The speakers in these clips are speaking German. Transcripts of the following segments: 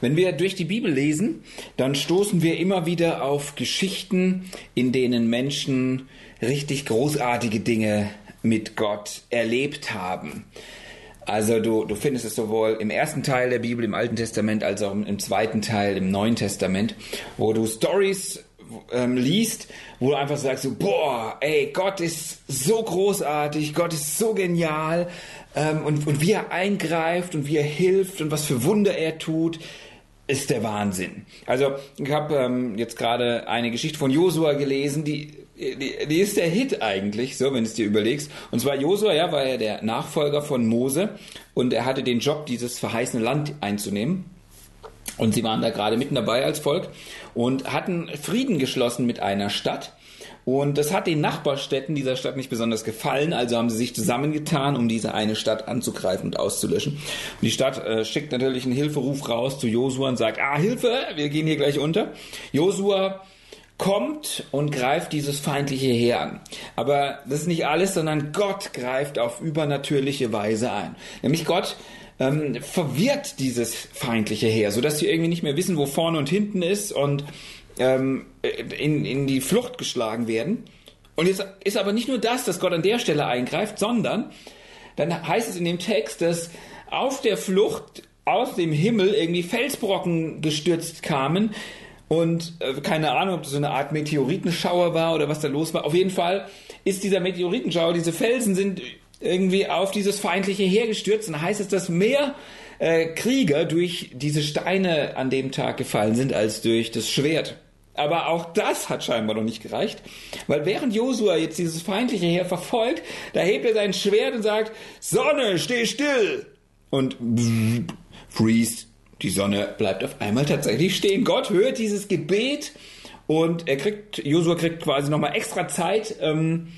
Wenn wir durch die Bibel lesen, dann stoßen wir immer wieder auf Geschichten, in denen Menschen richtig großartige Dinge mit Gott erlebt haben. Also du, du findest es sowohl im ersten Teil der Bibel im Alten Testament als auch im zweiten Teil im Neuen Testament, wo du Stories ähm, liest, wo du einfach sagst, so, boah, ey, Gott ist so großartig, Gott ist so genial ähm, und, und wie er eingreift und wie er hilft und was für Wunder er tut, ist der Wahnsinn. Also ich habe ähm, jetzt gerade eine Geschichte von Josua gelesen, die, die, die ist der Hit eigentlich, so wenn du es dir überlegst. Und zwar Josua, ja, war ja der Nachfolger von Mose und er hatte den Job, dieses verheißene Land einzunehmen. Und sie waren da gerade mitten dabei als Volk und hatten Frieden geschlossen mit einer Stadt. Und das hat den Nachbarstädten dieser Stadt nicht besonders gefallen, also haben sie sich zusammengetan, um diese eine Stadt anzugreifen und auszulöschen. Und die Stadt äh, schickt natürlich einen Hilferuf raus zu Josua und sagt, ah, Hilfe, wir gehen hier gleich unter. Josua kommt und greift dieses feindliche Heer an. Aber das ist nicht alles, sondern Gott greift auf übernatürliche Weise ein. Nämlich Gott ähm, verwirrt dieses feindliche Heer, sodass sie irgendwie nicht mehr wissen, wo vorne und hinten ist und ähm, in, in die Flucht geschlagen werden. Und jetzt ist aber nicht nur das, dass Gott an der Stelle eingreift, sondern dann heißt es in dem Text, dass auf der Flucht aus dem Himmel irgendwie Felsbrocken gestürzt kamen und äh, keine Ahnung, ob das so eine Art Meteoritenschauer war oder was da los war. Auf jeden Fall ist dieser Meteoritenschauer, diese Felsen sind irgendwie auf dieses feindliche Heer gestürzt. Und heißt es, dass mehr äh, Krieger durch diese Steine an dem Tag gefallen sind als durch das Schwert. Aber auch das hat scheinbar noch nicht gereicht, weil während Josua jetzt dieses feindliche Heer verfolgt, da hebt er sein Schwert und sagt, Sonne, steh still! Und freeze, die Sonne bleibt auf einmal tatsächlich stehen. Gott hört dieses Gebet und er kriegt, Josua kriegt quasi nochmal extra Zeit, ähm,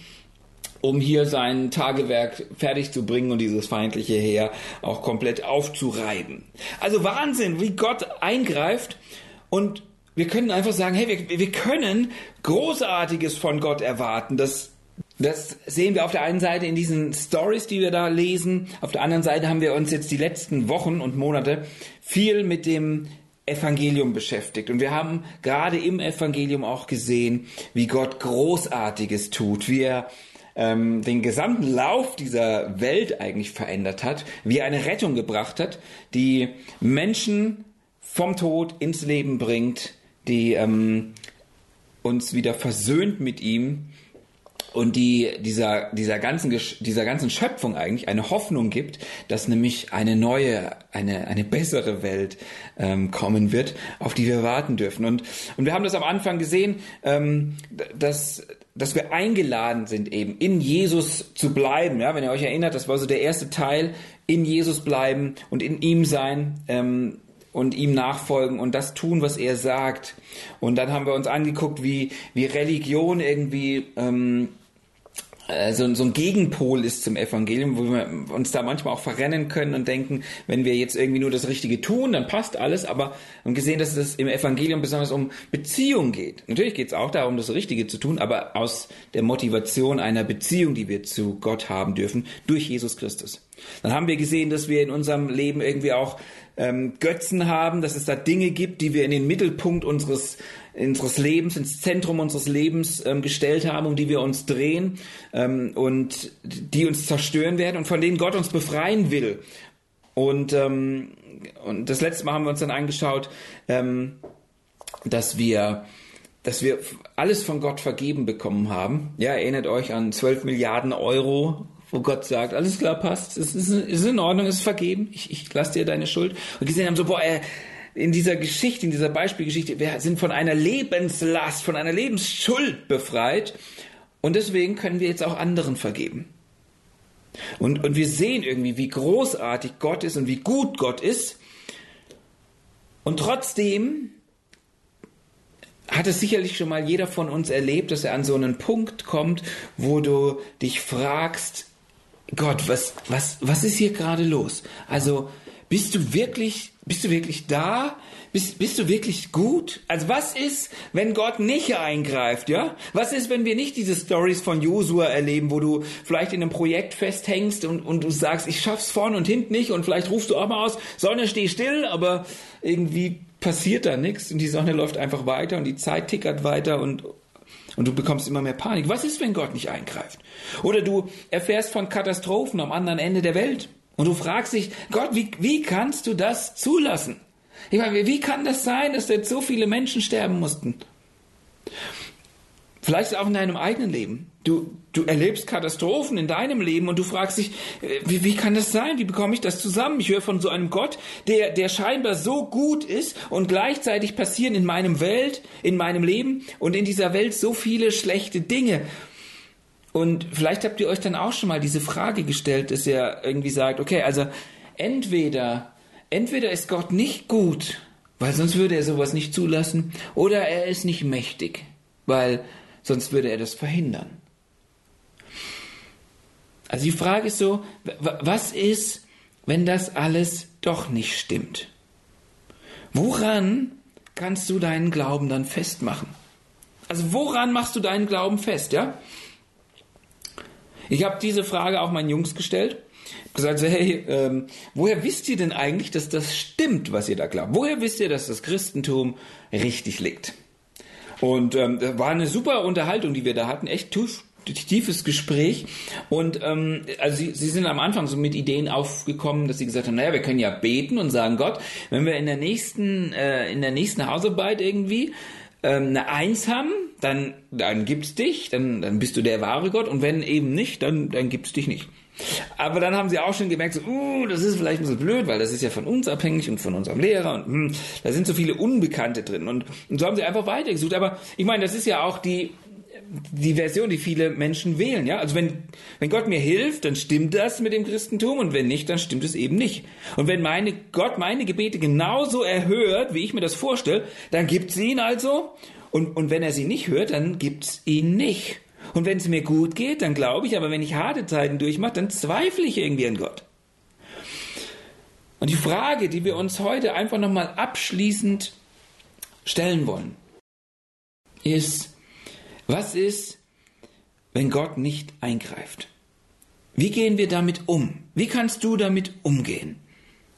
um hier sein Tagewerk fertig zu bringen und dieses feindliche Heer auch komplett aufzureiben. Also Wahnsinn, wie Gott eingreift und wir können einfach sagen, hey, wir, wir können Großartiges von Gott erwarten. Das, das sehen wir auf der einen Seite in diesen Stories, die wir da lesen. Auf der anderen Seite haben wir uns jetzt die letzten Wochen und Monate viel mit dem Evangelium beschäftigt. Und wir haben gerade im Evangelium auch gesehen, wie Gott Großartiges tut, wie er ähm, den gesamten Lauf dieser Welt eigentlich verändert hat, wie er eine Rettung gebracht hat, die Menschen vom Tod ins Leben bringt, die ähm, uns wieder versöhnt mit ihm und die dieser, dieser, ganzen, dieser ganzen Schöpfung eigentlich eine Hoffnung gibt, dass nämlich eine neue, eine, eine bessere Welt ähm, kommen wird, auf die wir warten dürfen. Und, und wir haben das am Anfang gesehen, ähm, dass, dass wir eingeladen sind, eben in Jesus zu bleiben. Ja, wenn ihr euch erinnert, das war so der erste Teil, in Jesus bleiben und in ihm sein. Ähm, und ihm nachfolgen und das tun, was er sagt. Und dann haben wir uns angeguckt, wie, wie Religion irgendwie ähm, äh, so, so ein Gegenpol ist zum Evangelium, wo wir uns da manchmal auch verrennen können und denken, wenn wir jetzt irgendwie nur das Richtige tun, dann passt alles, aber wir haben gesehen, dass es im Evangelium besonders um Beziehung geht. Natürlich geht es auch darum, das Richtige zu tun, aber aus der Motivation einer Beziehung, die wir zu Gott haben dürfen, durch Jesus Christus. Dann haben wir gesehen, dass wir in unserem Leben irgendwie auch ähm, Götzen haben, dass es da Dinge gibt, die wir in den Mittelpunkt unseres unseres Lebens, ins Zentrum unseres Lebens ähm, gestellt haben, um die wir uns drehen ähm, und die uns zerstören werden und von denen Gott uns befreien will. Und, ähm, und das letzte Mal haben wir uns dann angeschaut, ähm, dass wir dass wir alles von Gott vergeben bekommen haben. Ja, erinnert euch an 12 Milliarden Euro, wo Gott sagt, alles klar, passt, es ist, ist in Ordnung, es ist vergeben, ich, ich lasse dir deine Schuld. Und gesehen haben so, boah, er, in dieser Geschichte, in dieser Beispielgeschichte, wir sind von einer Lebenslast, von einer Lebensschuld befreit. Und deswegen können wir jetzt auch anderen vergeben. Und, und wir sehen irgendwie, wie großartig Gott ist und wie gut Gott ist. Und trotzdem hat es sicherlich schon mal jeder von uns erlebt, dass er an so einen Punkt kommt, wo du dich fragst, Gott, was, was, was ist hier gerade los? Also, bist du wirklich, bist du wirklich da? Bist, bist du wirklich gut? Also was ist, wenn Gott nicht eingreift, ja? Was ist, wenn wir nicht diese Stories von Josua erleben, wo du vielleicht in einem Projekt festhängst und, und du sagst, ich schaff's vorne und hinten nicht und vielleicht rufst du auch mal aus, Sonne, steh still, aber irgendwie passiert da nichts und die Sonne läuft einfach weiter und die Zeit tickert weiter und, und du bekommst immer mehr Panik. Was ist, wenn Gott nicht eingreift? Oder du erfährst von Katastrophen am anderen Ende der Welt und du fragst dich, Gott, wie, wie kannst du das zulassen? Ich meine, wie kann das sein, dass jetzt so viele Menschen sterben mussten? Vielleicht auch in deinem eigenen Leben. Du, du erlebst Katastrophen in deinem Leben und du fragst dich, äh, wie, wie kann das sein? Wie bekomme ich das zusammen? Ich höre von so einem Gott, der, der scheinbar so gut ist und gleichzeitig passieren in meinem Welt, in meinem Leben und in dieser Welt so viele schlechte Dinge. Und vielleicht habt ihr euch dann auch schon mal diese Frage gestellt, dass ihr irgendwie sagt, okay, also entweder entweder ist Gott nicht gut, weil sonst würde er sowas nicht zulassen, oder er ist nicht mächtig, weil sonst würde er das verhindern. Also die Frage ist so, was ist, wenn das alles doch nicht stimmt? Woran kannst du deinen Glauben dann festmachen? Also woran machst du deinen Glauben fest, ja? Ich habe diese Frage auch meinen Jungs gestellt gesagt, so, hey, ähm, woher wisst ihr denn eigentlich, dass das stimmt, was ihr da glaubt? Woher wisst ihr, dass das Christentum richtig liegt? Und ähm, war eine super Unterhaltung, die wir da hatten, echt tief, tiefes Gespräch. Und ähm, also sie, sie sind am Anfang so mit Ideen aufgekommen, dass sie gesagt haben, naja, wir können ja beten und sagen, Gott, wenn wir in der nächsten, äh, in der nächsten Hausarbeit irgendwie ähm, eine Eins haben, dann, dann gibt's dich, dann, dann bist du der wahre Gott und wenn eben nicht, dann, dann gibt's dich nicht. Aber dann haben sie auch schon gemerkt, so, uh, das ist vielleicht ein bisschen blöd, weil das ist ja von uns abhängig und von unserem Lehrer und hm, da sind so viele Unbekannte drin. Und, und so haben sie einfach weitergesucht. Aber ich meine, das ist ja auch die, die Version, die viele Menschen wählen, ja. Also wenn, wenn Gott mir hilft, dann stimmt das mit dem Christentum und wenn nicht, dann stimmt es eben nicht. Und wenn meine, Gott meine Gebete genauso erhört, wie ich mir das vorstelle, dann gibt es ihn also. Und, und wenn er sie nicht hört, dann gibt es ihn nicht. Und wenn es mir gut geht, dann glaube ich, aber wenn ich harte Zeiten durchmache, dann zweifle ich irgendwie an Gott. Und die Frage, die wir uns heute einfach nochmal abschließend stellen wollen, ist, was ist, wenn Gott nicht eingreift? Wie gehen wir damit um? Wie kannst du damit umgehen?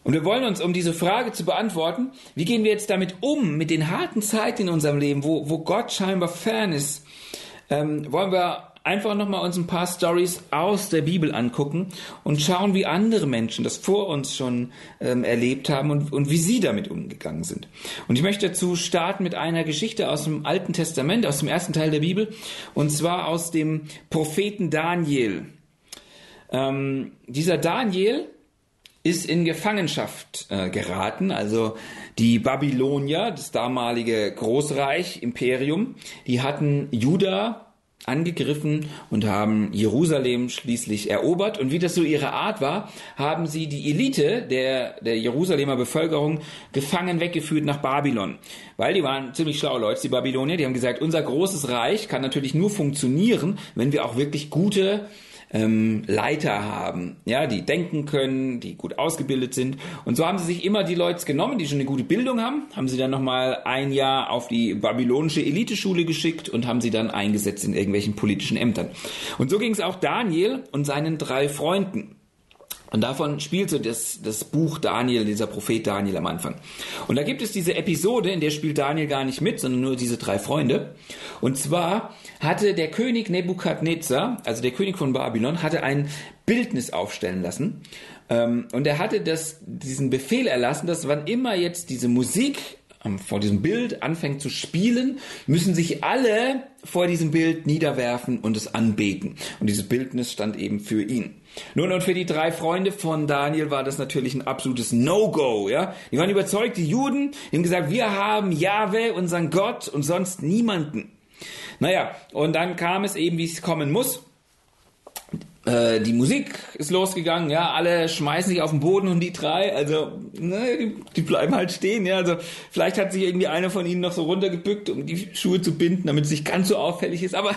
Und wir wollen uns, um diese Frage zu beantworten, wie gehen wir jetzt damit um, mit den harten Zeiten in unserem Leben, wo, wo Gott scheinbar fern ist, ähm, wollen wir einfach nochmal uns ein paar Stories aus der Bibel angucken und schauen, wie andere Menschen das vor uns schon ähm, erlebt haben und, und wie sie damit umgegangen sind. Und ich möchte dazu starten mit einer Geschichte aus dem Alten Testament, aus dem ersten Teil der Bibel, und zwar aus dem Propheten Daniel. Ähm, dieser Daniel ist in Gefangenschaft äh, geraten, also die Babylonier, das damalige Großreich, Imperium, die hatten Juda angegriffen und haben Jerusalem schließlich erobert. Und wie das so ihre Art war, haben sie die Elite der, der Jerusalemer Bevölkerung gefangen weggeführt nach Babylon. Weil die waren ziemlich schlaue Leute, die Babylonier, die haben gesagt, unser großes Reich kann natürlich nur funktionieren, wenn wir auch wirklich gute ähm, Leiter haben, ja, die denken können, die gut ausgebildet sind. Und so haben sie sich immer die Leute genommen, die schon eine gute Bildung haben, haben sie dann nochmal ein Jahr auf die babylonische Eliteschule geschickt und haben sie dann eingesetzt in irgendwelchen politischen Ämtern. Und so ging es auch Daniel und seinen drei Freunden. Und davon spielt so das, das Buch Daniel, dieser Prophet Daniel am Anfang. Und da gibt es diese Episode, in der spielt Daniel gar nicht mit, sondern nur diese drei Freunde. Und zwar hatte der König Nebukadnezar, also der König von Babylon, hatte ein Bildnis aufstellen lassen. Ähm, und er hatte das, diesen Befehl erlassen, dass wann immer jetzt diese Musik ähm, vor diesem Bild anfängt zu spielen, müssen sich alle vor diesem Bild niederwerfen und es anbeten. Und dieses Bildnis stand eben für ihn. Nun, und für die drei Freunde von Daniel war das natürlich ein absolutes No-Go, ja. Die waren überzeugt, die Juden, die haben gesagt, wir haben Jahwe, unseren Gott und sonst niemanden. Naja, und dann kam es eben, wie es kommen muss. Äh, die Musik ist losgegangen, ja, alle schmeißen sich auf den Boden und die drei, also, ne, die, die, bleiben halt stehen, ja, also vielleicht hat sich irgendwie einer von ihnen noch so runtergebückt, um die Schuhe zu binden, damit es nicht ganz so auffällig ist, aber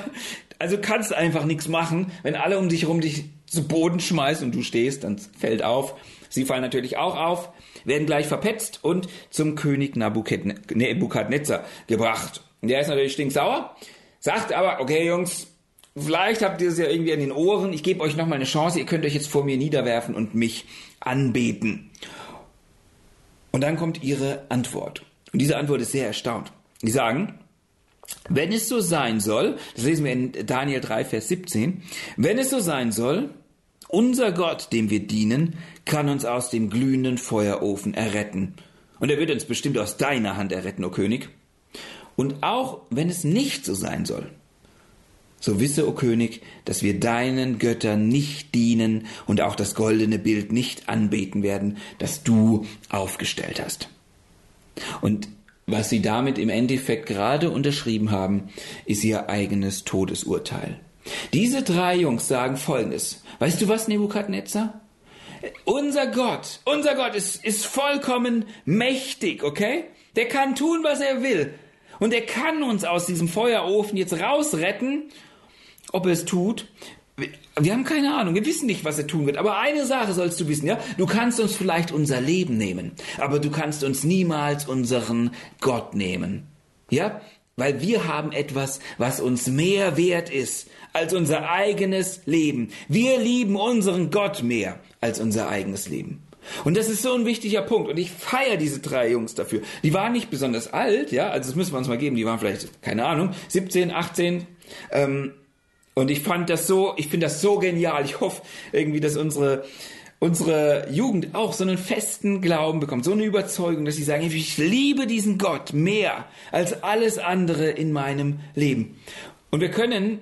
also kannst einfach nichts machen, wenn alle um dich herum dich zu Boden schmeißen und du stehst, dann fällt auf, Sie fallen natürlich auch auf, werden gleich verpetzt und zum König Nebukadnezar gebracht. Der ist natürlich stinksauer, sagt aber, okay Jungs, vielleicht habt ihr es ja irgendwie an den Ohren, ich gebe euch nochmal eine Chance, ihr könnt euch jetzt vor mir niederwerfen und mich anbeten. Und dann kommt ihre Antwort. Und diese Antwort ist sehr erstaunt. Die sagen, wenn es so sein soll, das lesen wir in Daniel 3, Vers 17, wenn es so sein soll, unser Gott, dem wir dienen, kann uns aus dem glühenden Feuerofen erretten. Und er wird uns bestimmt aus deiner Hand erretten, o König. Und auch wenn es nicht so sein soll, so wisse, o König, dass wir deinen Göttern nicht dienen und auch das goldene Bild nicht anbeten werden, das du aufgestellt hast. Und was sie damit im Endeffekt gerade unterschrieben haben, ist ihr eigenes Todesurteil. Diese drei Jungs sagen folgendes. Weißt du was, Nebukadnezar? Unser Gott, unser Gott ist, ist vollkommen mächtig, okay? Der kann tun, was er will. Und er kann uns aus diesem Feuerofen jetzt rausretten. Ob er es tut, wir haben keine Ahnung, wir wissen nicht, was er tun wird. Aber eine Sache sollst du wissen, ja? Du kannst uns vielleicht unser Leben nehmen, aber du kannst uns niemals unseren Gott nehmen. Ja? Weil wir haben etwas, was uns mehr wert ist als unser eigenes Leben. Wir lieben unseren Gott mehr als unser eigenes Leben. Und das ist so ein wichtiger Punkt. Und ich feiere diese drei Jungs dafür. Die waren nicht besonders alt, ja, also das müssen wir uns mal geben. Die waren vielleicht, keine Ahnung, 17, 18. Ähm, und ich fand das so, ich finde das so genial. Ich hoffe irgendwie, dass unsere unsere Jugend auch so einen festen Glauben bekommt, so eine Überzeugung, dass sie sagen, ich liebe diesen Gott mehr als alles andere in meinem Leben. Und wir können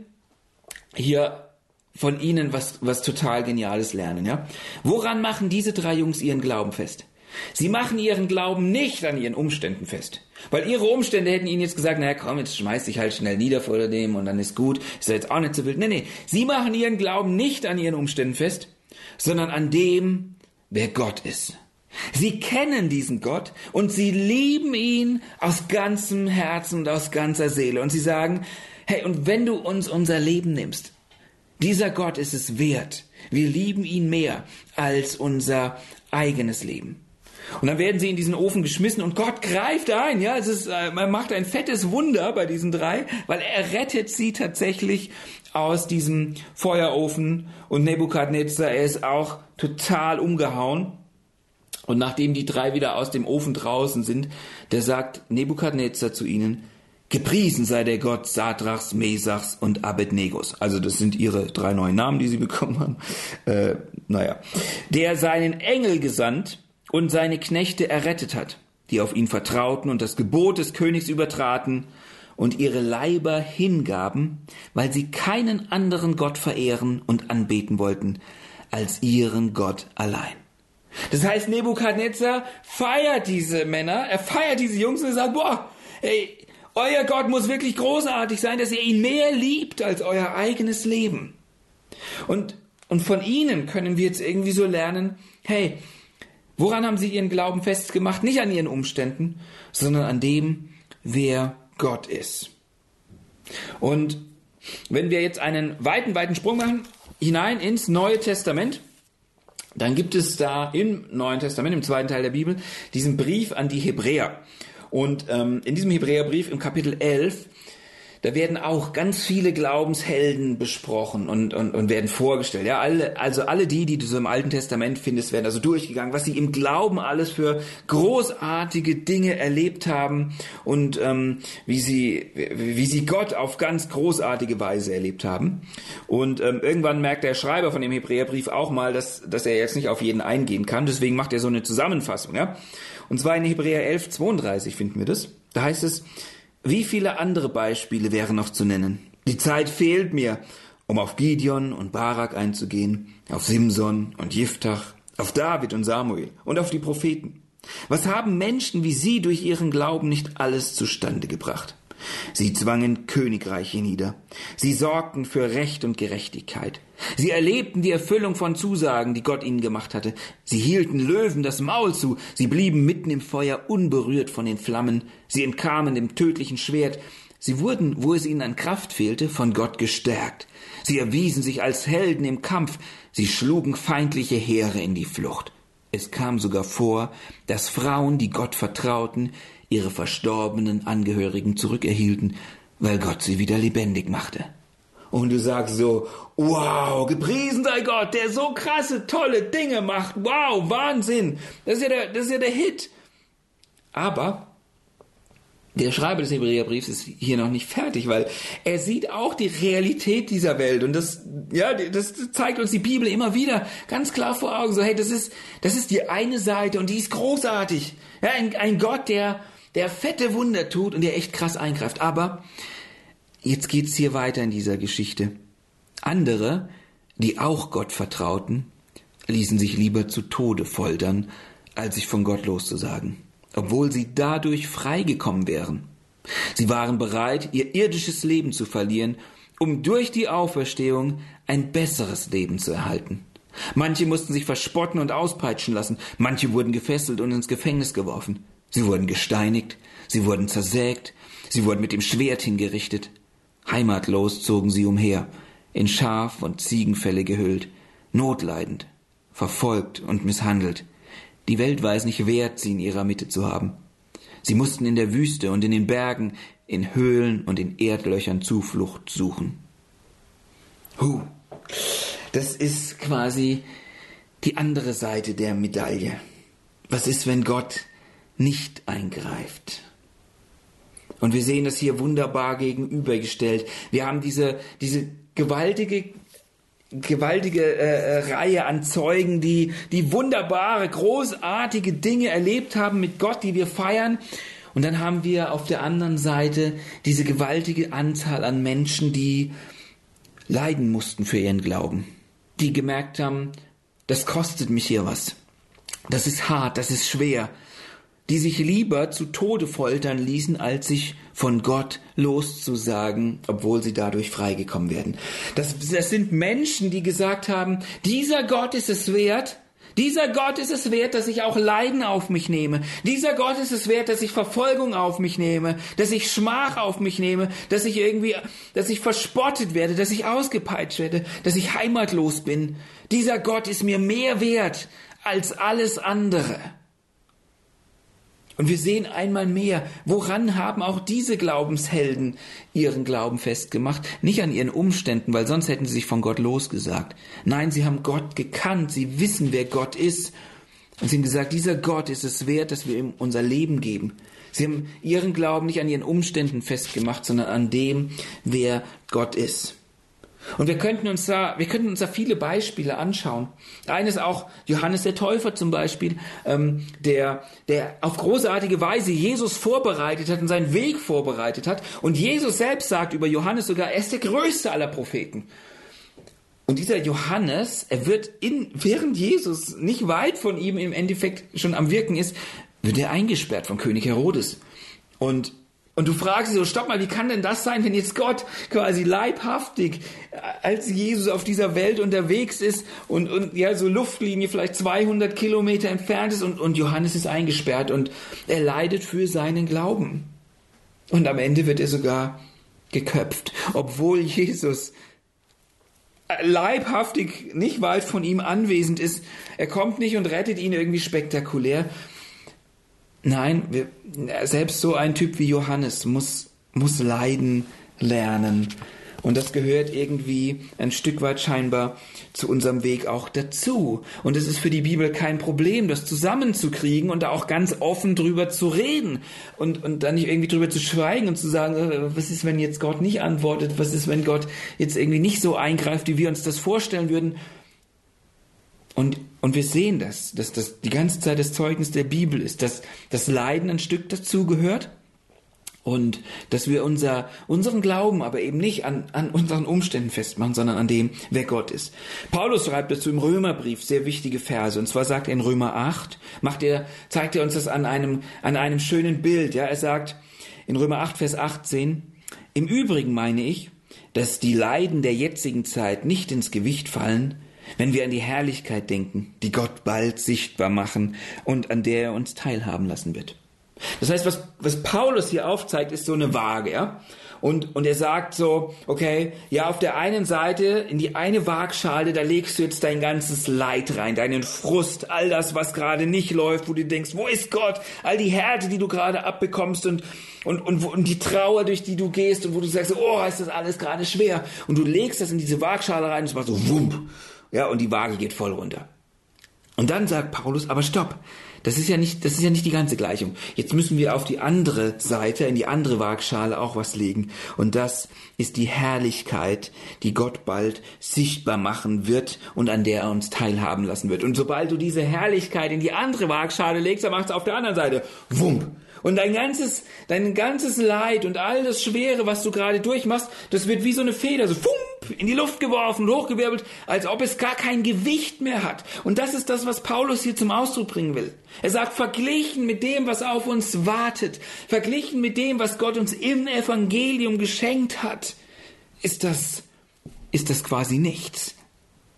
hier von ihnen was, was total Geniales lernen, ja? Woran machen diese drei Jungs ihren Glauben fest? Sie machen ihren Glauben nicht an ihren Umständen fest. Weil ihre Umstände hätten ihnen jetzt gesagt, naja, komm, jetzt schmeiß dich halt schnell nieder vor dem und dann ist gut, ist ja jetzt auch nicht so wild. Nee, nee, sie machen ihren Glauben nicht an ihren Umständen fest, sondern an dem, wer Gott ist. Sie kennen diesen Gott und sie lieben ihn aus ganzem Herzen und aus ganzer Seele. Und sie sagen, hey, und wenn du uns unser Leben nimmst, dieser Gott ist es wert. Wir lieben ihn mehr als unser eigenes Leben. Und dann werden sie in diesen Ofen geschmissen und Gott greift ein. Ja, es ist, äh, man macht ein fettes Wunder bei diesen drei, weil er rettet sie tatsächlich aus diesem Feuerofen und Nebukadnezar, ist auch total umgehauen. Und nachdem die drei wieder aus dem Ofen draußen sind, der sagt Nebukadnezar zu ihnen, Gepriesen sei der Gott Sadrachs, Mesachs und Abednegos. Also das sind ihre drei neuen Namen, die sie bekommen haben. Äh, naja. Der seinen Engel gesandt und seine Knechte errettet hat, die auf ihn vertrauten und das Gebot des Königs übertraten und ihre Leiber hingaben, weil sie keinen anderen Gott verehren und anbeten wollten, als ihren Gott allein. Das heißt, Nebukadnezar feiert diese Männer, er feiert diese Jungs und sagt, boah, hey, euer Gott muss wirklich großartig sein, dass ihr ihn mehr liebt als euer eigenes Leben. Und, und von ihnen können wir jetzt irgendwie so lernen, hey, woran haben sie ihren Glauben festgemacht? Nicht an ihren Umständen, sondern an dem, wer Gott ist. Und wenn wir jetzt einen weiten, weiten Sprung machen, hinein ins Neue Testament, dann gibt es da im Neuen Testament, im zweiten Teil der Bibel, diesen Brief an die Hebräer. Und ähm, in diesem Hebräerbrief im Kapitel 11 da werden auch ganz viele Glaubenshelden besprochen und, und, und werden vorgestellt. Ja, alle, also alle die, die du so im Alten Testament findest, werden also durchgegangen, was sie im Glauben alles für großartige Dinge erlebt haben und ähm, wie sie, wie sie Gott auf ganz großartige Weise erlebt haben. Und ähm, irgendwann merkt der Schreiber von dem Hebräerbrief auch mal, dass, dass er jetzt nicht auf jeden eingehen kann. Deswegen macht er so eine Zusammenfassung. Ja? Und zwar in Hebräer 11, 32 finden wir das. Da heißt es, wie viele andere Beispiele wären noch zu nennen? Die Zeit fehlt mir, um auf Gideon und Barak einzugehen, auf Simson und Jiftach, auf David und Samuel und auf die Propheten. Was haben Menschen wie sie durch ihren Glauben nicht alles zustande gebracht? Sie zwangen Königreiche nieder. Sie sorgten für Recht und Gerechtigkeit. Sie erlebten die Erfüllung von Zusagen, die Gott ihnen gemacht hatte. Sie hielten Löwen das Maul zu. Sie blieben mitten im Feuer unberührt von den Flammen. Sie entkamen dem tödlichen Schwert. Sie wurden, wo es ihnen an Kraft fehlte, von Gott gestärkt. Sie erwiesen sich als Helden im Kampf. Sie schlugen feindliche Heere in die Flucht. Es kam sogar vor, dass Frauen, die Gott vertrauten, ihre verstorbenen Angehörigen zurückerhielten, weil Gott sie wieder lebendig machte. Und du sagst so, wow, gepriesen sei Gott, der so krasse, tolle Dinge macht. Wow, Wahnsinn. Das ist ja der, das ist ja der Hit. Aber der Schreiber des Hebräerbriefs ist hier noch nicht fertig, weil er sieht auch die Realität dieser Welt und das, ja, das zeigt uns die Bibel immer wieder ganz klar vor Augen. So, hey, das ist, das ist die eine Seite und die ist großartig. Ja, ein, ein Gott, der, der fette Wunder tut und der echt krass eingreift. Aber jetzt geht's hier weiter in dieser Geschichte. Andere, die auch Gott vertrauten, ließen sich lieber zu Tode foltern, als sich von Gott loszusagen obwohl sie dadurch freigekommen wären. Sie waren bereit, ihr irdisches Leben zu verlieren, um durch die Auferstehung ein besseres Leben zu erhalten. Manche mussten sich verspotten und auspeitschen lassen, manche wurden gefesselt und ins Gefängnis geworfen. Sie wurden gesteinigt, sie wurden zersägt, sie wurden mit dem Schwert hingerichtet. Heimatlos zogen sie umher, in Schaf- und Ziegenfälle gehüllt, notleidend, verfolgt und misshandelt. Die Welt weiß nicht wert, sie in ihrer Mitte zu haben. Sie mussten in der Wüste und in den Bergen, in Höhlen und in Erdlöchern Zuflucht suchen. Huh. Das ist quasi die andere Seite der Medaille. Was ist, wenn Gott nicht eingreift? Und wir sehen das hier wunderbar gegenübergestellt. Wir haben diese, diese gewaltige gewaltige äh, äh, Reihe an Zeugen, die, die wunderbare, großartige Dinge erlebt haben mit Gott, die wir feiern. Und dann haben wir auf der anderen Seite diese gewaltige Anzahl an Menschen, die leiden mussten für ihren Glauben. Die gemerkt haben, das kostet mich hier was. Das ist hart, das ist schwer die sich lieber zu Tode foltern ließen, als sich von Gott loszusagen, obwohl sie dadurch freigekommen werden. Das, das sind Menschen, die gesagt haben, dieser Gott ist es wert, dieser Gott ist es wert, dass ich auch Leiden auf mich nehme. Dieser Gott ist es wert, dass ich Verfolgung auf mich nehme, dass ich Schmach auf mich nehme, dass ich irgendwie, dass ich verspottet werde, dass ich ausgepeitscht werde, dass ich heimatlos bin. Dieser Gott ist mir mehr wert als alles andere. Und wir sehen einmal mehr, woran haben auch diese Glaubenshelden ihren Glauben festgemacht? Nicht an ihren Umständen, weil sonst hätten sie sich von Gott losgesagt. Nein, sie haben Gott gekannt, sie wissen, wer Gott ist. Und sie haben gesagt, dieser Gott ist es wert, dass wir ihm unser Leben geben. Sie haben ihren Glauben nicht an ihren Umständen festgemacht, sondern an dem, wer Gott ist. Und wir könnten uns da, wir könnten uns da viele Beispiele anschauen. Eines auch Johannes der Täufer zum Beispiel, ähm, der, der auf großartige Weise Jesus vorbereitet hat und seinen Weg vorbereitet hat. Und Jesus selbst sagt über Johannes sogar, er ist der größte aller Propheten. Und dieser Johannes, er wird in, während Jesus nicht weit von ihm im Endeffekt schon am Wirken ist, wird er eingesperrt von König Herodes. Und und du fragst dich so, stopp mal, wie kann denn das sein, wenn jetzt Gott quasi leibhaftig äh, als Jesus auf dieser Welt unterwegs ist und, und ja, so Luftlinie vielleicht 200 Kilometer entfernt ist und, und Johannes ist eingesperrt und er leidet für seinen Glauben. Und am Ende wird er sogar geköpft, obwohl Jesus leibhaftig nicht weit von ihm anwesend ist. Er kommt nicht und rettet ihn irgendwie spektakulär, Nein, wir, selbst so ein Typ wie Johannes muss, muss leiden lernen. Und das gehört irgendwie ein Stück weit scheinbar zu unserem Weg auch dazu. Und es ist für die Bibel kein Problem, das zusammenzukriegen und da auch ganz offen drüber zu reden und, und dann nicht irgendwie drüber zu schweigen und zu sagen, äh, was ist, wenn jetzt Gott nicht antwortet? Was ist, wenn Gott jetzt irgendwie nicht so eingreift, wie wir uns das vorstellen würden? Und, und wir sehen das, dass das die ganze Zeit das Zeugnis der Bibel ist, dass das Leiden ein Stück dazugehört und dass wir unser, unseren Glauben aber eben nicht an, an unseren Umständen festmachen, sondern an dem, wer Gott ist. Paulus schreibt dazu im Römerbrief sehr wichtige Verse. Und zwar sagt er in Römer 8, macht er, zeigt er uns das an einem, an einem schönen Bild. Ja, er sagt in Römer 8, Vers 18, im Übrigen meine ich, dass die Leiden der jetzigen Zeit nicht ins Gewicht fallen, wenn wir an die Herrlichkeit denken, die Gott bald sichtbar machen und an der er uns teilhaben lassen wird. Das heißt, was, was Paulus hier aufzeigt, ist so eine Waage, ja. Und, und er sagt so, okay, ja, auf der einen Seite, in die eine Waagschale, da legst du jetzt dein ganzes Leid rein, deinen Frust, all das, was gerade nicht läuft, wo du denkst, wo ist Gott? All die Härte, die du gerade abbekommst und, und, und, und die Trauer, durch die du gehst und wo du sagst, oh, ist das alles gerade schwer. Und du legst das in diese Waagschale rein und es macht so wump. Ja, und die Waage geht voll runter. Und dann sagt Paulus, aber stopp. Das ist ja nicht, das ist ja nicht die ganze Gleichung. Jetzt müssen wir auf die andere Seite, in die andere Waagschale auch was legen. Und das ist die Herrlichkeit, die Gott bald sichtbar machen wird und an der er uns teilhaben lassen wird. Und sobald du diese Herrlichkeit in die andere Waagschale legst, dann macht es auf der anderen Seite Wump. Und dein ganzes, dein ganzes Leid und all das Schwere, was du gerade durchmachst, das wird wie so eine Feder, so fump, in die Luft geworfen, hochgewirbelt, als ob es gar kein Gewicht mehr hat. Und das ist das, was Paulus hier zum Ausdruck bringen will. Er sagt, verglichen mit dem, was auf uns wartet, verglichen mit dem, was Gott uns im Evangelium geschenkt hat, ist das, ist das quasi nichts.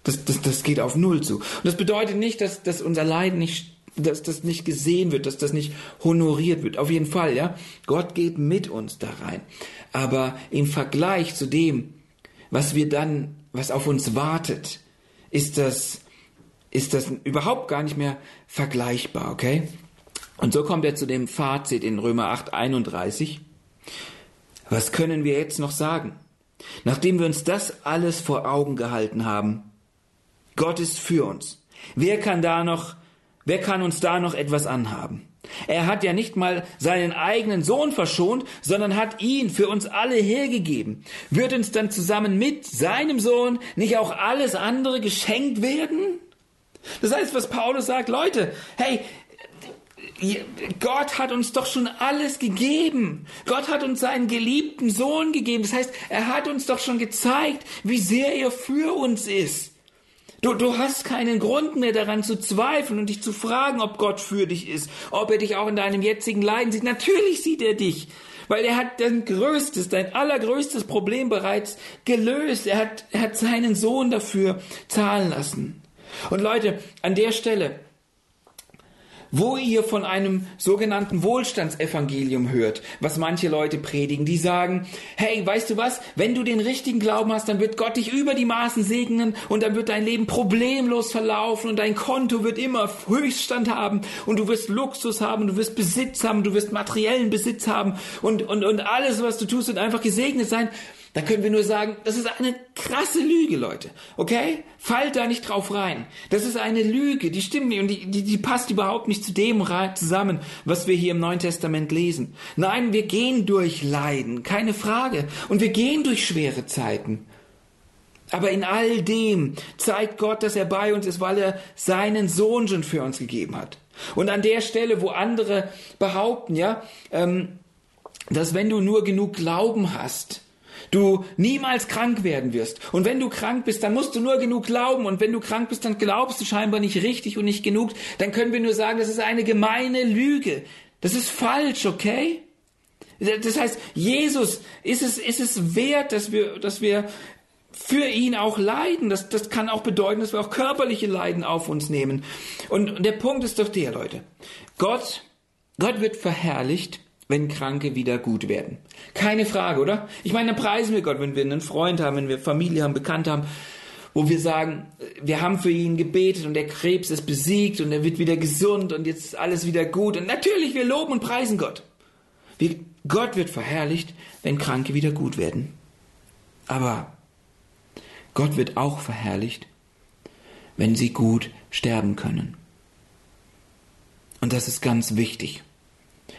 Das, das, das geht auf Null zu. Und das bedeutet nicht, dass, dass unser Leiden nicht dass das nicht gesehen wird, dass das nicht honoriert wird. Auf jeden Fall, ja. Gott geht mit uns da rein. Aber im Vergleich zu dem, was wir dann, was auf uns wartet, ist das, ist das überhaupt gar nicht mehr vergleichbar, okay? Und so kommt er zu dem Fazit in Römer 8, 31. Was können wir jetzt noch sagen? Nachdem wir uns das alles vor Augen gehalten haben, Gott ist für uns. Wer kann da noch Wer kann uns da noch etwas anhaben? Er hat ja nicht mal seinen eigenen Sohn verschont, sondern hat ihn für uns alle hergegeben. Wird uns dann zusammen mit seinem Sohn nicht auch alles andere geschenkt werden? Das heißt, was Paulus sagt, Leute, hey, Gott hat uns doch schon alles gegeben. Gott hat uns seinen geliebten Sohn gegeben. Das heißt, er hat uns doch schon gezeigt, wie sehr er für uns ist. Du, du hast keinen Grund mehr daran zu zweifeln und dich zu fragen, ob Gott für dich ist, ob er dich auch in deinem jetzigen Leiden sieht. Natürlich sieht er dich, weil er hat dein größtes, dein allergrößtes Problem bereits gelöst. Er hat, er hat seinen Sohn dafür zahlen lassen. Und Leute, an der Stelle, wo ihr von einem sogenannten Wohlstandsevangelium hört, was manche Leute predigen, die sagen, hey, weißt du was, wenn du den richtigen Glauben hast, dann wird Gott dich über die Maßen segnen und dann wird dein Leben problemlos verlaufen und dein Konto wird immer Höchststand haben und du wirst Luxus haben, du wirst Besitz haben, du wirst materiellen Besitz haben und, und, und alles, was du tust, wird einfach gesegnet sein. Da können wir nur sagen, das ist eine krasse Lüge, Leute. Okay? Fallt da nicht drauf rein. Das ist eine Lüge, die stimmt nicht und die, die, die passt überhaupt nicht zu dem zusammen, was wir hier im Neuen Testament lesen. Nein, wir gehen durch Leiden, keine Frage. Und wir gehen durch schwere Zeiten. Aber in all dem zeigt Gott, dass er bei uns ist, weil er seinen Sohn schon für uns gegeben hat. Und an der Stelle, wo andere behaupten, ja, ähm, dass wenn du nur genug Glauben hast, du niemals krank werden wirst. Und wenn du krank bist, dann musst du nur genug glauben. Und wenn du krank bist, dann glaubst du scheinbar nicht richtig und nicht genug. Dann können wir nur sagen, das ist eine gemeine Lüge. Das ist falsch, okay? Das heißt, Jesus ist es, ist es wert, dass wir, dass wir für ihn auch leiden. Das, das kann auch bedeuten, dass wir auch körperliche Leiden auf uns nehmen. Und der Punkt ist doch der, Leute. Gott, Gott wird verherrlicht, wenn Kranke wieder gut werden. Keine Frage, oder? Ich meine, dann preisen wir Gott, wenn wir einen Freund haben, wenn wir Familie haben, Bekannte haben, wo wir sagen, wir haben für ihn gebetet und der Krebs ist besiegt und er wird wieder gesund und jetzt ist alles wieder gut. Und natürlich, wir loben und preisen Gott. Wir, Gott wird verherrlicht, wenn Kranke wieder gut werden. Aber Gott wird auch verherrlicht, wenn sie gut sterben können. Und das ist ganz wichtig.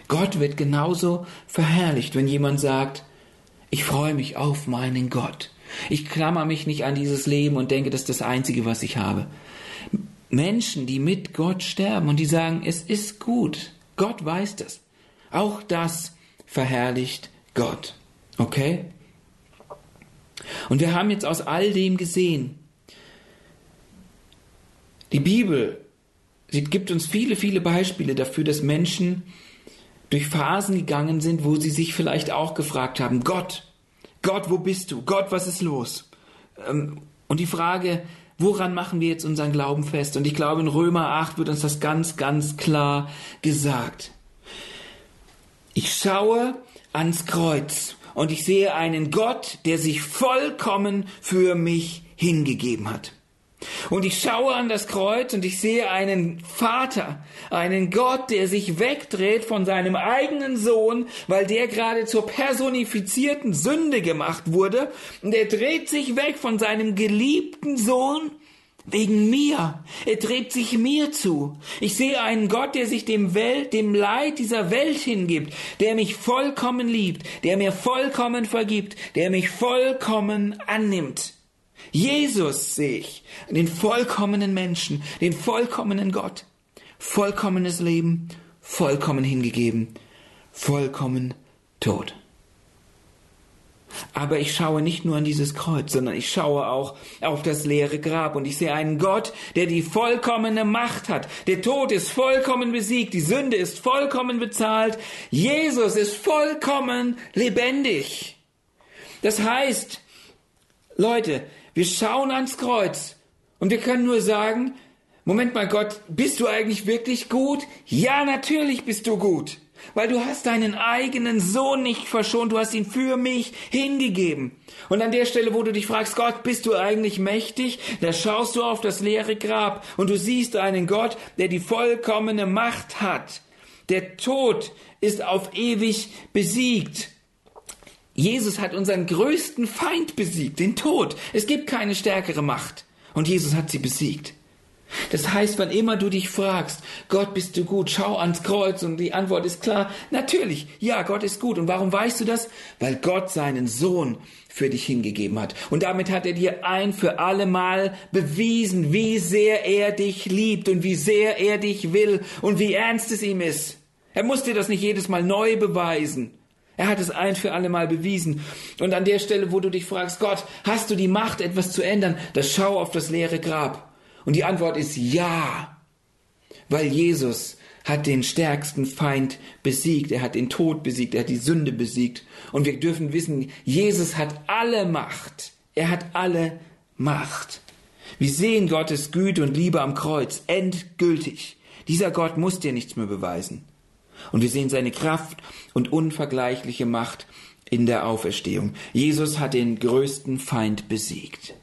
Gott wird genauso verherrlicht, wenn jemand sagt, ich freue mich auf meinen Gott. Ich klammer mich nicht an dieses Leben und denke, das ist das Einzige, was ich habe. Menschen, die mit Gott sterben und die sagen, es ist gut. Gott weiß das. Auch das verherrlicht Gott. Okay? Und wir haben jetzt aus all dem gesehen, die Bibel, sie gibt uns viele, viele Beispiele dafür, dass Menschen durch Phasen gegangen sind, wo sie sich vielleicht auch gefragt haben, Gott, Gott, wo bist du? Gott, was ist los? Ähm, und die Frage, woran machen wir jetzt unseren Glauben fest? Und ich glaube, in Römer 8 wird uns das ganz, ganz klar gesagt. Ich schaue ans Kreuz und ich sehe einen Gott, der sich vollkommen für mich hingegeben hat. Und ich schaue an das Kreuz und ich sehe einen Vater, einen Gott, der sich wegdreht von seinem eigenen Sohn, weil der gerade zur personifizierten Sünde gemacht wurde. Und er dreht sich weg von seinem geliebten Sohn wegen mir. Er dreht sich mir zu. Ich sehe einen Gott, der sich dem Welt, dem Leid dieser Welt hingibt, der mich vollkommen liebt, der mir vollkommen vergibt, der mich vollkommen annimmt. Jesus sehe ich, den vollkommenen Menschen, den vollkommenen Gott. Vollkommenes Leben, vollkommen hingegeben, vollkommen tot. Aber ich schaue nicht nur an dieses Kreuz, sondern ich schaue auch auf das leere Grab und ich sehe einen Gott, der die vollkommene Macht hat. Der Tod ist vollkommen besiegt, die Sünde ist vollkommen bezahlt, Jesus ist vollkommen lebendig. Das heißt, Leute, wir schauen ans Kreuz und wir können nur sagen, Moment mal Gott, bist du eigentlich wirklich gut? Ja, natürlich bist du gut. Weil du hast deinen eigenen Sohn nicht verschont, du hast ihn für mich hingegeben. Und an der Stelle, wo du dich fragst, Gott, bist du eigentlich mächtig? Da schaust du auf das leere Grab und du siehst einen Gott, der die vollkommene Macht hat. Der Tod ist auf ewig besiegt. Jesus hat unseren größten Feind besiegt, den Tod. Es gibt keine stärkere Macht. Und Jesus hat sie besiegt. Das heißt, wann immer du dich fragst, Gott, bist du gut, schau ans Kreuz und die Antwort ist klar, natürlich, ja, Gott ist gut. Und warum weißt du das? Weil Gott seinen Sohn für dich hingegeben hat. Und damit hat er dir ein für alle Mal bewiesen, wie sehr er dich liebt und wie sehr er dich will und wie ernst es ihm ist. Er muss dir das nicht jedes Mal neu beweisen. Er hat es ein für alle Mal bewiesen. Und an der Stelle, wo du dich fragst, Gott, hast du die Macht, etwas zu ändern? Das schau auf das leere Grab. Und die Antwort ist ja. Weil Jesus hat den stärksten Feind besiegt. Er hat den Tod besiegt. Er hat die Sünde besiegt. Und wir dürfen wissen, Jesus hat alle Macht. Er hat alle Macht. Wir sehen Gottes Güte und Liebe am Kreuz endgültig. Dieser Gott muss dir nichts mehr beweisen. Und wir sehen seine Kraft und unvergleichliche Macht in der Auferstehung. Jesus hat den größten Feind besiegt.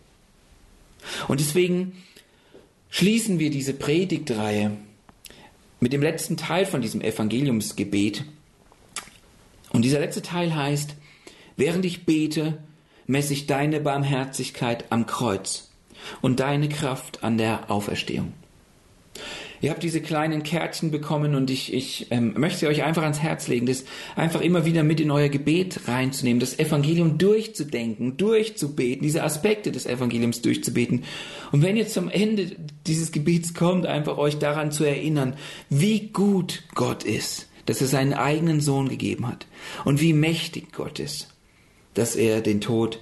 Und deswegen schließen wir diese Predigtreihe mit dem letzten Teil von diesem Evangeliumsgebet. Und dieser letzte Teil heißt, während ich bete, messe ich deine Barmherzigkeit am Kreuz und deine Kraft an der Auferstehung. Ihr habt diese kleinen Kärtchen bekommen und ich, ich ähm, möchte euch einfach ans Herz legen, das einfach immer wieder mit in euer Gebet reinzunehmen, das Evangelium durchzudenken, durchzubeten, diese Aspekte des Evangeliums durchzubeten. Und wenn ihr zum Ende dieses Gebets kommt, einfach euch daran zu erinnern, wie gut Gott ist, dass er seinen eigenen Sohn gegeben hat und wie mächtig Gott ist, dass er den Tod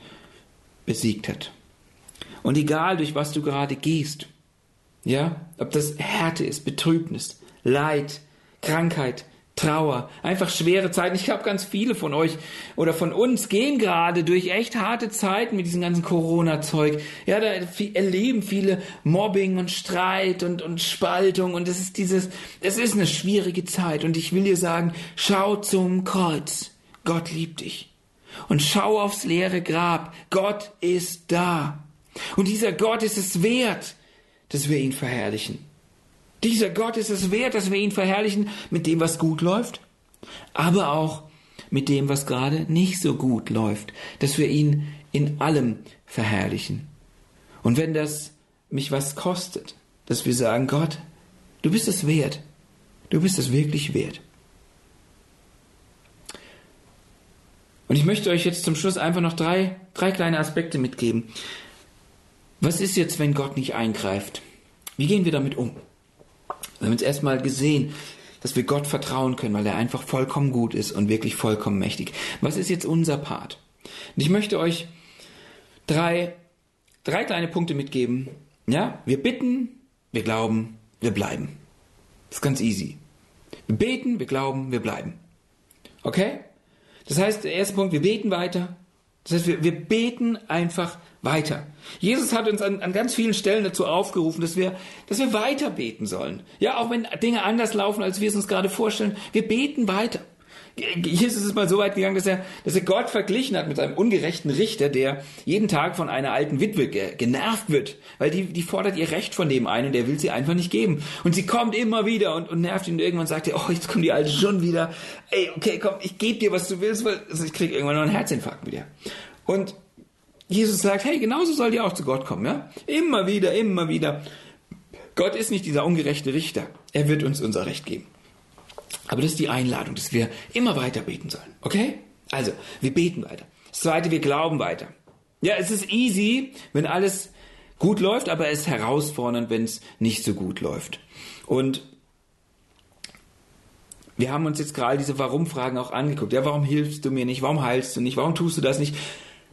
besiegt hat. Und egal durch was du gerade gehst, ja, ob das Härte ist, Betrübnis, Leid, Krankheit, Trauer, einfach schwere Zeiten. Ich glaube, ganz viele von euch oder von uns gehen gerade durch echt harte Zeiten mit diesem ganzen Corona-Zeug. Ja, da erleben viele Mobbing und Streit und, und Spaltung und es ist dieses, es ist eine schwierige Zeit und ich will dir sagen, schau zum Kreuz. Gott liebt dich. Und schau aufs leere Grab. Gott ist da. Und dieser Gott ist es wert, dass wir ihn verherrlichen. Dieser Gott ist es wert, dass wir ihn verherrlichen mit dem, was gut läuft, aber auch mit dem, was gerade nicht so gut läuft, dass wir ihn in allem verherrlichen. Und wenn das mich was kostet, dass wir sagen, Gott, du bist es wert, du bist es wirklich wert. Und ich möchte euch jetzt zum Schluss einfach noch drei, drei kleine Aspekte mitgeben. Was ist jetzt, wenn Gott nicht eingreift? Wie gehen wir damit um? Wir haben jetzt erstmal gesehen, dass wir Gott vertrauen können, weil er einfach vollkommen gut ist und wirklich vollkommen mächtig. Was ist jetzt unser Part? Und ich möchte euch drei, drei kleine Punkte mitgeben. Ja, wir bitten, wir glauben, wir bleiben. Das ist ganz easy. Wir beten, wir glauben, wir bleiben. Okay? Das heißt, der erste Punkt, wir beten weiter. Das heißt, wir, wir beten einfach weiter. Jesus hat uns an, an ganz vielen Stellen dazu aufgerufen, dass wir, dass wir weiter beten sollen. Ja, auch wenn Dinge anders laufen, als wir es uns gerade vorstellen. Wir beten weiter. Jesus ist mal so weit gegangen, dass er, dass er Gott verglichen hat mit einem ungerechten Richter, der jeden Tag von einer alten Witwe ge genervt wird, weil die, die fordert ihr Recht von dem ein und der will sie einfach nicht geben. Und sie kommt immer wieder und, und nervt ihn und irgendwann sagt er, oh, jetzt kommt die Alte schon wieder. Ey, okay, komm, ich gebe dir, was du willst, weil also ich krieg irgendwann noch einen Herzinfarkt mit dir. Und Jesus sagt, hey, genauso soll ihr auch zu Gott kommen, ja? Immer wieder, immer wieder. Gott ist nicht dieser ungerechte Richter. Er wird uns unser Recht geben. Aber das ist die Einladung, dass wir immer weiter beten sollen. Okay? Also, wir beten weiter. Das zweite, wir glauben weiter. Ja, es ist easy, wenn alles gut läuft, aber es ist herausfordernd, wenn es nicht so gut läuft. Und wir haben uns jetzt gerade diese Warum-Fragen auch angeguckt. Ja, warum hilfst du mir nicht? Warum heilst du nicht? Warum tust du das nicht?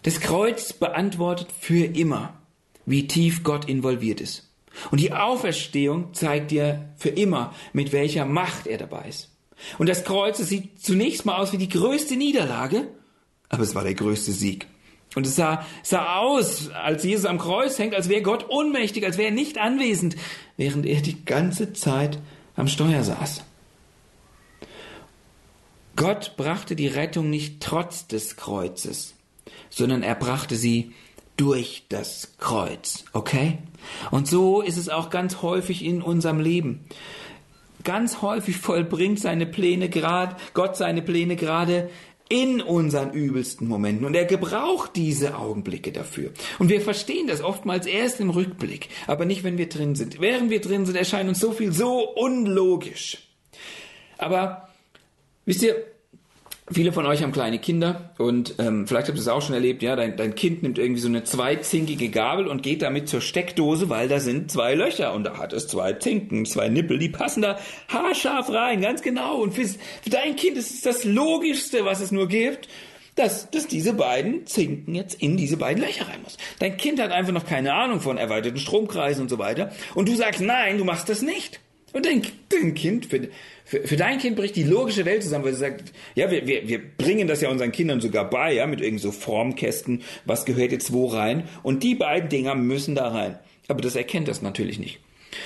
Das Kreuz beantwortet für immer, wie tief Gott involviert ist. Und die Auferstehung zeigt dir für immer, mit welcher Macht er dabei ist. Und das Kreuz, das sieht zunächst mal aus wie die größte Niederlage, aber es war der größte Sieg. Und es sah, sah aus, als Jesus am Kreuz hängt, als wäre Gott ohnmächtig, als wäre er nicht anwesend, während er die ganze Zeit am Steuer saß. Gott brachte die Rettung nicht trotz des Kreuzes, sondern er brachte sie durch das Kreuz, okay? Und so ist es auch ganz häufig in unserem Leben ganz häufig vollbringt seine Pläne gerade, Gott seine Pläne gerade in unseren übelsten Momenten. Und er gebraucht diese Augenblicke dafür. Und wir verstehen das oftmals erst im Rückblick, aber nicht, wenn wir drin sind. Während wir drin sind, erscheint uns so viel so unlogisch. Aber wisst ihr, Viele von euch haben kleine Kinder und ähm, vielleicht habt ihr es auch schon erlebt, ja, dein, dein Kind nimmt irgendwie so eine zweizinkige Gabel und geht damit zur Steckdose, weil da sind zwei Löcher und da hat es zwei Zinken, zwei Nippel, die passen da haarscharf rein, ganz genau. Und für, für dein Kind ist es das Logischste, was es nur gibt, dass, dass diese beiden Zinken jetzt in diese beiden Löcher rein muss. Dein Kind hat einfach noch keine Ahnung von erweiterten Stromkreisen und so weiter und du sagst, nein, du machst das nicht. Und dein, dein Kind, für, für, für dein Kind bricht die logische Welt zusammen, weil sie sagt, ja, wir, wir, wir bringen das ja unseren Kindern sogar bei, ja, mit irgend so Formkästen, was gehört jetzt wo rein. Und die beiden Dinger müssen da rein. Aber das erkennt das natürlich nicht.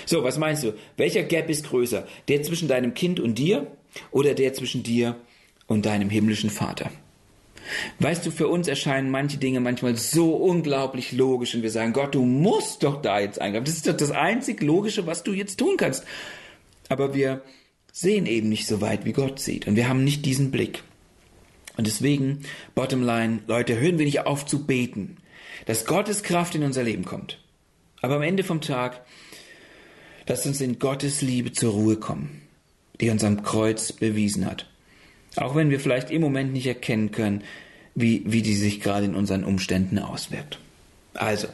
So, was meinst du? Welcher Gap ist größer? Der zwischen deinem Kind und dir oder der zwischen dir und deinem himmlischen Vater? Weißt du, für uns erscheinen manche Dinge manchmal so unglaublich logisch und wir sagen, Gott, du musst doch da jetzt eingreifen. Das ist doch das einzig Logische, was du jetzt tun kannst. Aber wir sehen eben nicht so weit, wie Gott sieht und wir haben nicht diesen Blick. Und deswegen, bottom line, Leute, hören wir nicht auf zu beten, dass Gottes Kraft in unser Leben kommt. Aber am Ende vom Tag, lasst uns in Gottes Liebe zur Ruhe kommen, die uns am Kreuz bewiesen hat. Auch wenn wir vielleicht im Moment nicht erkennen können, wie, wie die sich gerade in unseren Umständen auswirkt. Also,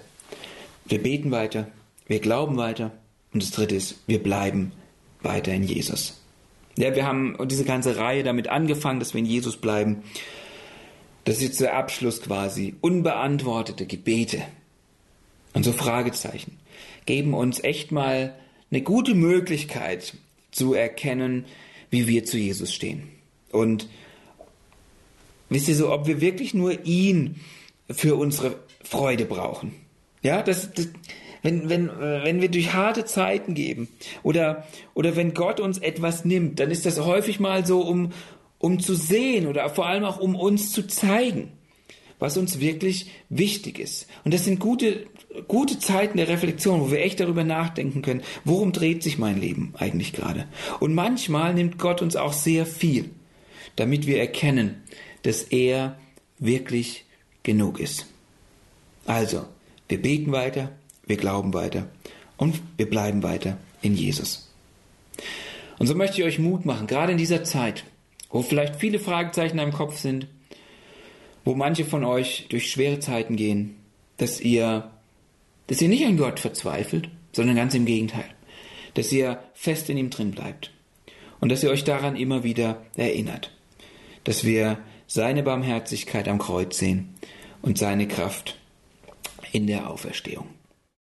wir beten weiter, wir glauben weiter und das dritte ist, wir bleiben weiter in Jesus. Ja, wir haben diese ganze Reihe damit angefangen, dass wir in Jesus bleiben. Das ist jetzt der Abschluss quasi. Unbeantwortete Gebete und so Fragezeichen geben uns echt mal eine gute Möglichkeit zu erkennen, wie wir zu Jesus stehen. Und wisst ihr so, ob wir wirklich nur ihn für unsere Freude brauchen. Ja, das, das wenn, wenn, wenn wir durch harte Zeiten gehen oder, oder wenn Gott uns etwas nimmt, dann ist das häufig mal so, um, um zu sehen oder vor allem auch um uns zu zeigen, was uns wirklich wichtig ist. Und das sind gute, gute Zeiten der Reflexion, wo wir echt darüber nachdenken können, worum dreht sich mein Leben eigentlich gerade. Und manchmal nimmt Gott uns auch sehr viel damit wir erkennen, dass er wirklich genug ist. Also, wir beten weiter, wir glauben weiter und wir bleiben weiter in Jesus. Und so möchte ich euch Mut machen, gerade in dieser Zeit, wo vielleicht viele Fragezeichen im Kopf sind, wo manche von euch durch schwere Zeiten gehen, dass ihr, dass ihr nicht an Gott verzweifelt, sondern ganz im Gegenteil, dass ihr fest in ihm drin bleibt und dass ihr euch daran immer wieder erinnert dass wir seine Barmherzigkeit am Kreuz sehen und seine Kraft in der Auferstehung.